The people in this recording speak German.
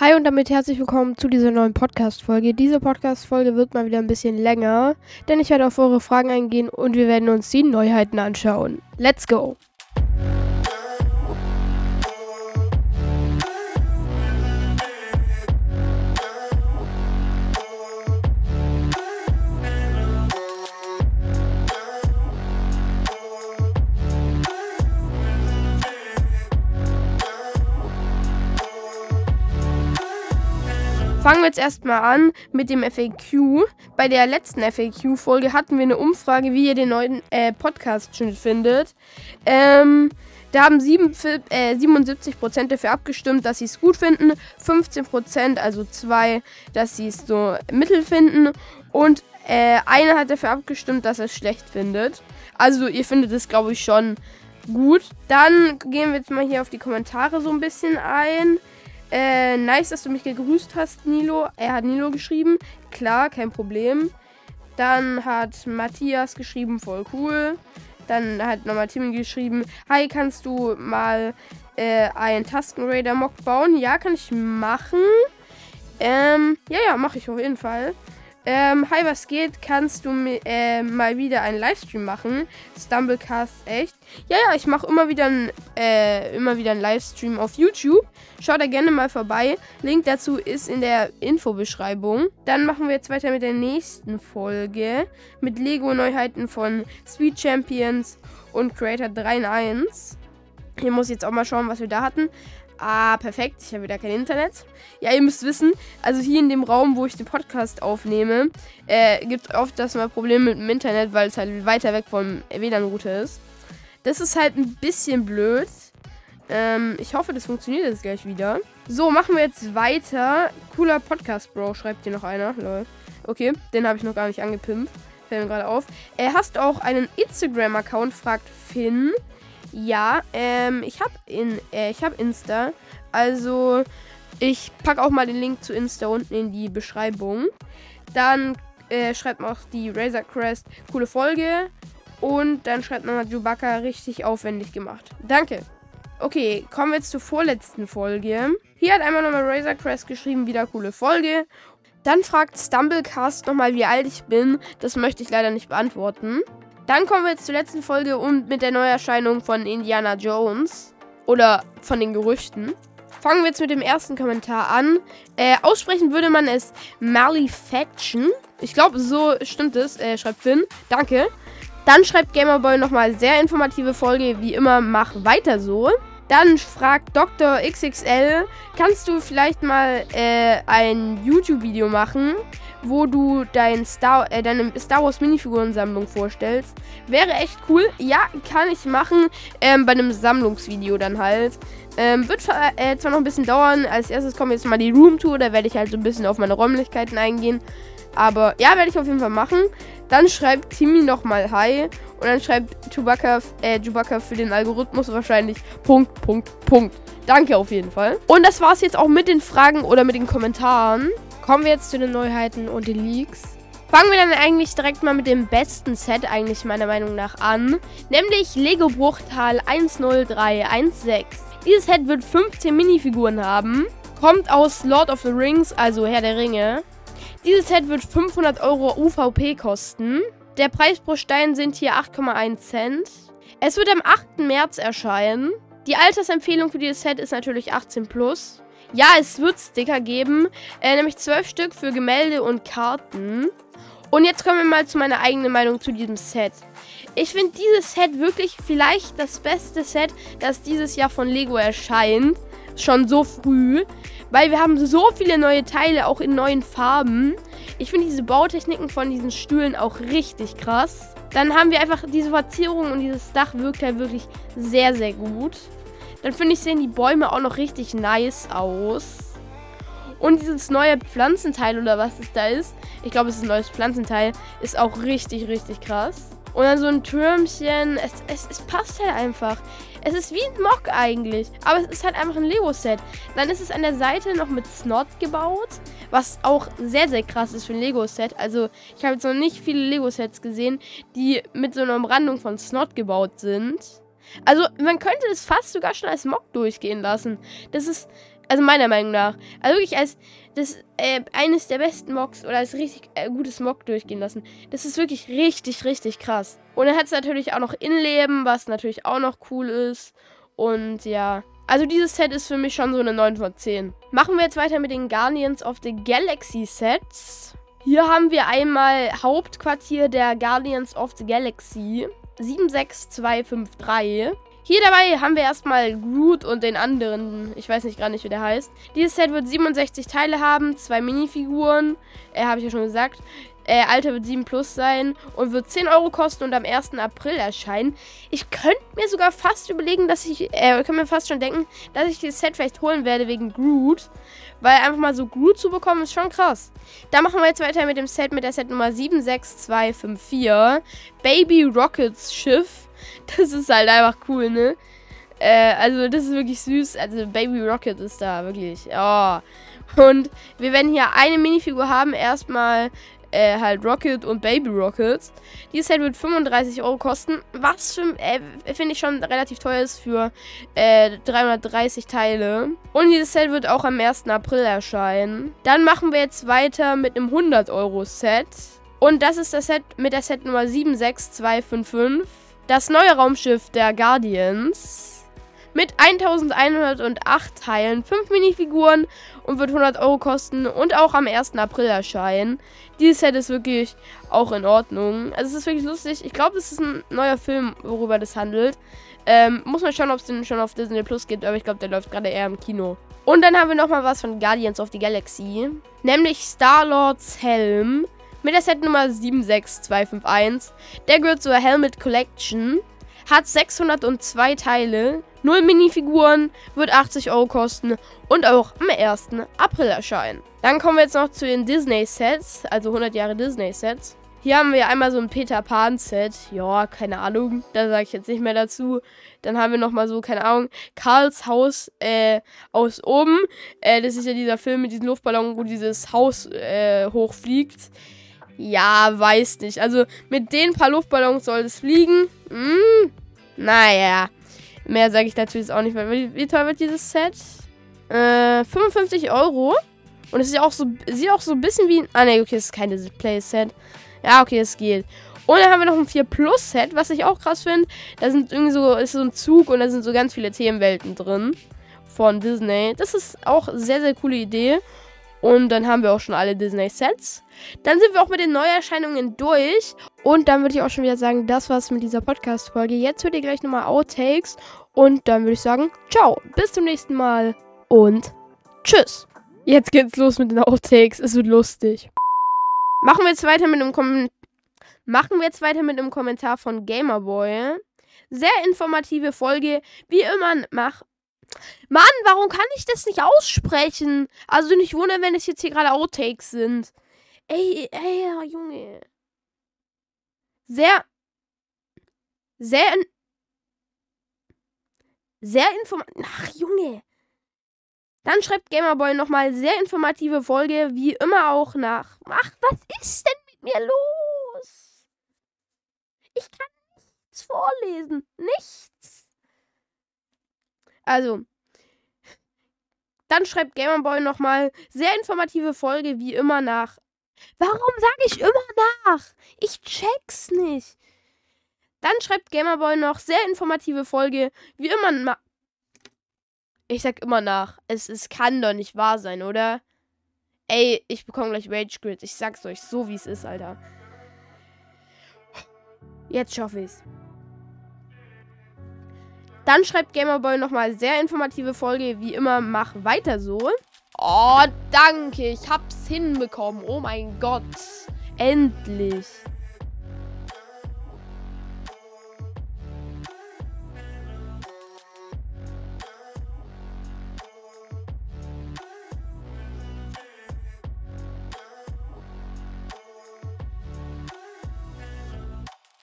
Hi und damit herzlich willkommen zu dieser neuen Podcast-Folge. Diese Podcast-Folge wird mal wieder ein bisschen länger, denn ich werde auf eure Fragen eingehen und wir werden uns die Neuheiten anschauen. Let's go! Fangen wir jetzt erstmal an mit dem FAQ. Bei der letzten FAQ-Folge hatten wir eine Umfrage, wie ihr den neuen äh, Podcast-Schnitt findet. Ähm, da haben 7, äh, 77% dafür abgestimmt, dass sie es gut finden, 15%, also 2, dass sie es so mittel finden und äh, einer hat dafür abgestimmt, dass er es schlecht findet. Also ihr findet es, glaube ich, schon gut. Dann gehen wir jetzt mal hier auf die Kommentare so ein bisschen ein. Äh, nice, dass du mich gegrüßt hast, Nilo. Er hat Nilo geschrieben. Klar, kein Problem. Dann hat Matthias geschrieben, voll cool. Dann hat nochmal Timmy geschrieben, hi, kannst du mal äh, einen Tastenraider-Mock bauen? Ja, kann ich machen. Ähm, ja, ja, mache ich auf jeden Fall. Ähm, hi, was geht? Kannst du äh, mal wieder einen Livestream machen? Stumblecast, echt? Ja, ja, ich mache immer wieder ein, äh, immer wieder einen Livestream auf YouTube. Schaut da gerne mal vorbei. Link dazu ist in der Infobeschreibung. Dann machen wir jetzt weiter mit der nächsten Folge. Mit Lego-Neuheiten von Sweet Champions und Creator 3 in 1. Hier muss ich jetzt auch mal schauen, was wir da hatten. Ah, perfekt. Ich habe wieder kein Internet. Ja, ihr müsst wissen, also hier in dem Raum, wo ich den Podcast aufnehme, äh, gibt oft das mal Probleme mit dem Internet, weil es halt weiter weg vom WLAN-Router ist. Das ist halt ein bisschen blöd. Ähm, ich hoffe, das funktioniert jetzt gleich wieder. So, machen wir jetzt weiter. Cooler Podcast, Bro, schreibt hier noch einer. Lol. Okay, den habe ich noch gar nicht angepimpt. Fällt mir gerade auf. Äh, hast auch einen Instagram-Account, fragt Finn. Ja, ähm, ich habe äh, ich Insta. Also, ich packe auch mal den Link zu Insta unten in die Beschreibung. Dann äh, schreibt noch die Razor Crest coole Folge. Und dann schreibt nochmal Chewbacca richtig aufwendig gemacht. Danke. Okay, kommen wir jetzt zur vorletzten Folge. Hier hat einmal nochmal Razor Crest geschrieben, wieder coole Folge. Dann fragt Stumblecast nochmal, wie alt ich bin. Das möchte ich leider nicht beantworten. Dann kommen wir jetzt zur letzten Folge und mit der Neuerscheinung von Indiana Jones. Oder von den Gerüchten. Fangen wir jetzt mit dem ersten Kommentar an. Äh, aussprechen würde man es Malefaction. Ich glaube, so stimmt es, äh, schreibt Finn. Danke. Dann schreibt Gamerboy nochmal sehr informative Folge. Wie immer, mach weiter so. Dann fragt Dr. XXL, kannst du vielleicht mal äh, ein YouTube-Video machen, wo du dein Star, äh, deine Star Wars Minifigurensammlung vorstellst? Wäre echt cool. Ja, kann ich machen. Ähm, bei einem Sammlungsvideo dann halt. Ähm, wird äh, zwar noch ein bisschen dauern. Als erstes kommt jetzt mal die Roomtour. Da werde ich halt so ein bisschen auf meine Räumlichkeiten eingehen. Aber ja, werde ich auf jeden Fall machen. Dann schreibt Timmy nochmal Hi. Und dann schreibt Chewbacca, äh, Chewbacca für den Algorithmus wahrscheinlich Punkt, Punkt, Punkt. Danke auf jeden Fall. Und das war es jetzt auch mit den Fragen oder mit den Kommentaren. Kommen wir jetzt zu den Neuheiten und den Leaks. Fangen wir dann eigentlich direkt mal mit dem besten Set eigentlich meiner Meinung nach an. Nämlich Lego Bruchtal 10316. Dieses Set wird 15 Minifiguren haben. Kommt aus Lord of the Rings, also Herr der Ringe. Dieses Set wird 500 Euro UVP kosten. Der Preis pro Stein sind hier 8,1 Cent. Es wird am 8. März erscheinen. Die Altersempfehlung für dieses Set ist natürlich 18 plus. Ja, es wird Sticker geben, äh, nämlich 12 Stück für Gemälde und Karten. Und jetzt kommen wir mal zu meiner eigenen Meinung zu diesem Set. Ich finde dieses Set wirklich vielleicht das beste Set, das dieses Jahr von Lego erscheint. Schon so früh. Weil wir haben so viele neue Teile, auch in neuen Farben. Ich finde diese Bautechniken von diesen Stühlen auch richtig krass. Dann haben wir einfach diese Verzierung und dieses Dach wirkt halt wirklich sehr, sehr gut. Dann finde ich, sehen die Bäume auch noch richtig nice aus. Und dieses neue Pflanzenteil oder was es da ist, ich glaube, es ist ein neues Pflanzenteil, ist auch richtig, richtig krass. Und dann so ein Türmchen. Es, es, es passt halt einfach. Es ist wie ein Mock eigentlich. Aber es ist halt einfach ein Lego-Set. Dann ist es an der Seite noch mit Snot gebaut. Was auch sehr, sehr krass ist für ein Lego-Set. Also, ich habe jetzt noch nicht viele Lego-Sets gesehen, die mit so einer Umrandung von Snot gebaut sind. Also, man könnte es fast sogar schon als Mock durchgehen lassen. Das ist Also meiner Meinung nach. Also wirklich als das äh, eines der besten Mocks oder als richtig äh, gutes Mock durchgehen lassen. Das ist wirklich richtig, richtig krass. Und dann hat es natürlich auch noch Innenleben, was natürlich auch noch cool ist. Und ja. Also dieses Set ist für mich schon so eine 9 von 10. Machen wir jetzt weiter mit den Guardians of the Galaxy Sets. Hier haben wir einmal Hauptquartier der Guardians of the Galaxy. 76253. Hier dabei haben wir erstmal Groot und den anderen. Ich weiß nicht gar nicht, wie der heißt. Dieses Set wird 67 Teile haben, zwei Minifiguren. Äh, habe ich ja schon gesagt. Äh, Alter wird 7 plus sein und wird 10 Euro kosten und am 1. April erscheinen. Ich könnte mir sogar fast überlegen, dass ich, äh, kann mir fast schon denken, dass ich dieses Set vielleicht holen werde wegen Groot. Weil einfach mal so Groot zu bekommen, ist schon krass. Da machen wir jetzt weiter mit dem Set, mit der Set Nummer 76254. Baby Rockets Schiff. Das ist halt einfach cool, ne? Äh, also das ist wirklich süß. Also Baby Rocket ist da wirklich. Oh. Und wir werden hier eine Minifigur haben. Erstmal äh, halt Rocket und Baby Rocket. Dieses Set wird 35 Euro kosten. Was äh, finde ich schon relativ teuer ist für äh, 330 Teile. Und dieses Set wird auch am 1. April erscheinen. Dann machen wir jetzt weiter mit einem 100 Euro Set. Und das ist das Set mit der Set Nummer 76255. Das neue Raumschiff der Guardians mit 1108 Teilen, 5 Minifiguren und wird 100 Euro kosten und auch am 1. April erscheinen. Dieses Set ist wirklich auch in Ordnung. Also es ist wirklich lustig. Ich glaube, es ist ein neuer Film, worüber das handelt. Ähm, muss man schauen, ob es den schon auf Disney Plus gibt, aber ich glaube, der läuft gerade eher im Kino. Und dann haben wir nochmal was von Guardians of the Galaxy, nämlich Star-Lords Helm mit der Setnummer 76251. Der gehört zur Helmet Collection. Hat 602 Teile, 0 Minifiguren, wird 80 Euro kosten und auch am 1. April erscheinen. Dann kommen wir jetzt noch zu den Disney-Sets, also 100 Jahre Disney-Sets. Hier haben wir einmal so ein Peter Pan-Set. Ja, keine Ahnung. Da sage ich jetzt nicht mehr dazu. Dann haben wir nochmal so, keine Ahnung, Karls Haus äh, aus oben. Äh, das ist ja dieser Film mit diesem Luftballon, wo dieses Haus äh, hochfliegt. Ja, weiß nicht. Also mit den paar Luftballons soll es fliegen. Hm, naja. Mehr sage ich dazu jetzt auch nicht. Wie, wie teuer wird dieses Set? Äh, 55 Euro. Und es ist auch so, sieht auch so ein bisschen wie. Ah, ne, okay, es ist kein Display-Set. Ja, okay, es geht. Und dann haben wir noch ein 4 Plus Set, was ich auch krass finde. Da sind irgendwie so, ist so ein Zug und da sind so ganz viele Themenwelten drin. Von Disney. Das ist auch eine sehr, sehr coole Idee. Und dann haben wir auch schon alle Disney-Sets. Dann sind wir auch mit den Neuerscheinungen durch. Und dann würde ich auch schon wieder sagen, das war's mit dieser Podcast-Folge. Jetzt hört ihr gleich nochmal Outtakes. Und dann würde ich sagen, ciao, bis zum nächsten Mal und tschüss. Jetzt geht's los mit den Outtakes. Es wird lustig. Machen wir jetzt weiter mit einem Kom Machen wir jetzt weiter mit einem Kommentar von Gamerboy. Sehr informative Folge. Wie immer, mach Mann, warum kann ich das nicht aussprechen? Also nicht wundern, wenn es jetzt hier gerade Outtakes sind. Ey, ey, Junge. Sehr. Sehr. Sehr informativ. Ach, Junge. Dann schreibt Gamerboy nochmal sehr informative Folge, wie immer auch nach. Ach, was ist denn mit mir los? Ich kann nichts vorlesen. Nichts. Also, dann schreibt Gamerboy nochmal sehr informative Folge wie immer nach. Warum sage ich immer nach? Ich check's nicht. Dann schreibt Gamerboy noch sehr informative Folge wie immer nach. Ich sag immer nach. Es, es kann doch nicht wahr sein, oder? Ey, ich bekomme gleich Rage Grid. Ich sag's euch so, wie es ist, Alter. Jetzt schaffe ich's. Dann schreibt Gamerboy nochmal sehr informative Folge. Wie immer, mach weiter so. Oh, danke. Ich hab's hinbekommen. Oh mein Gott. Endlich.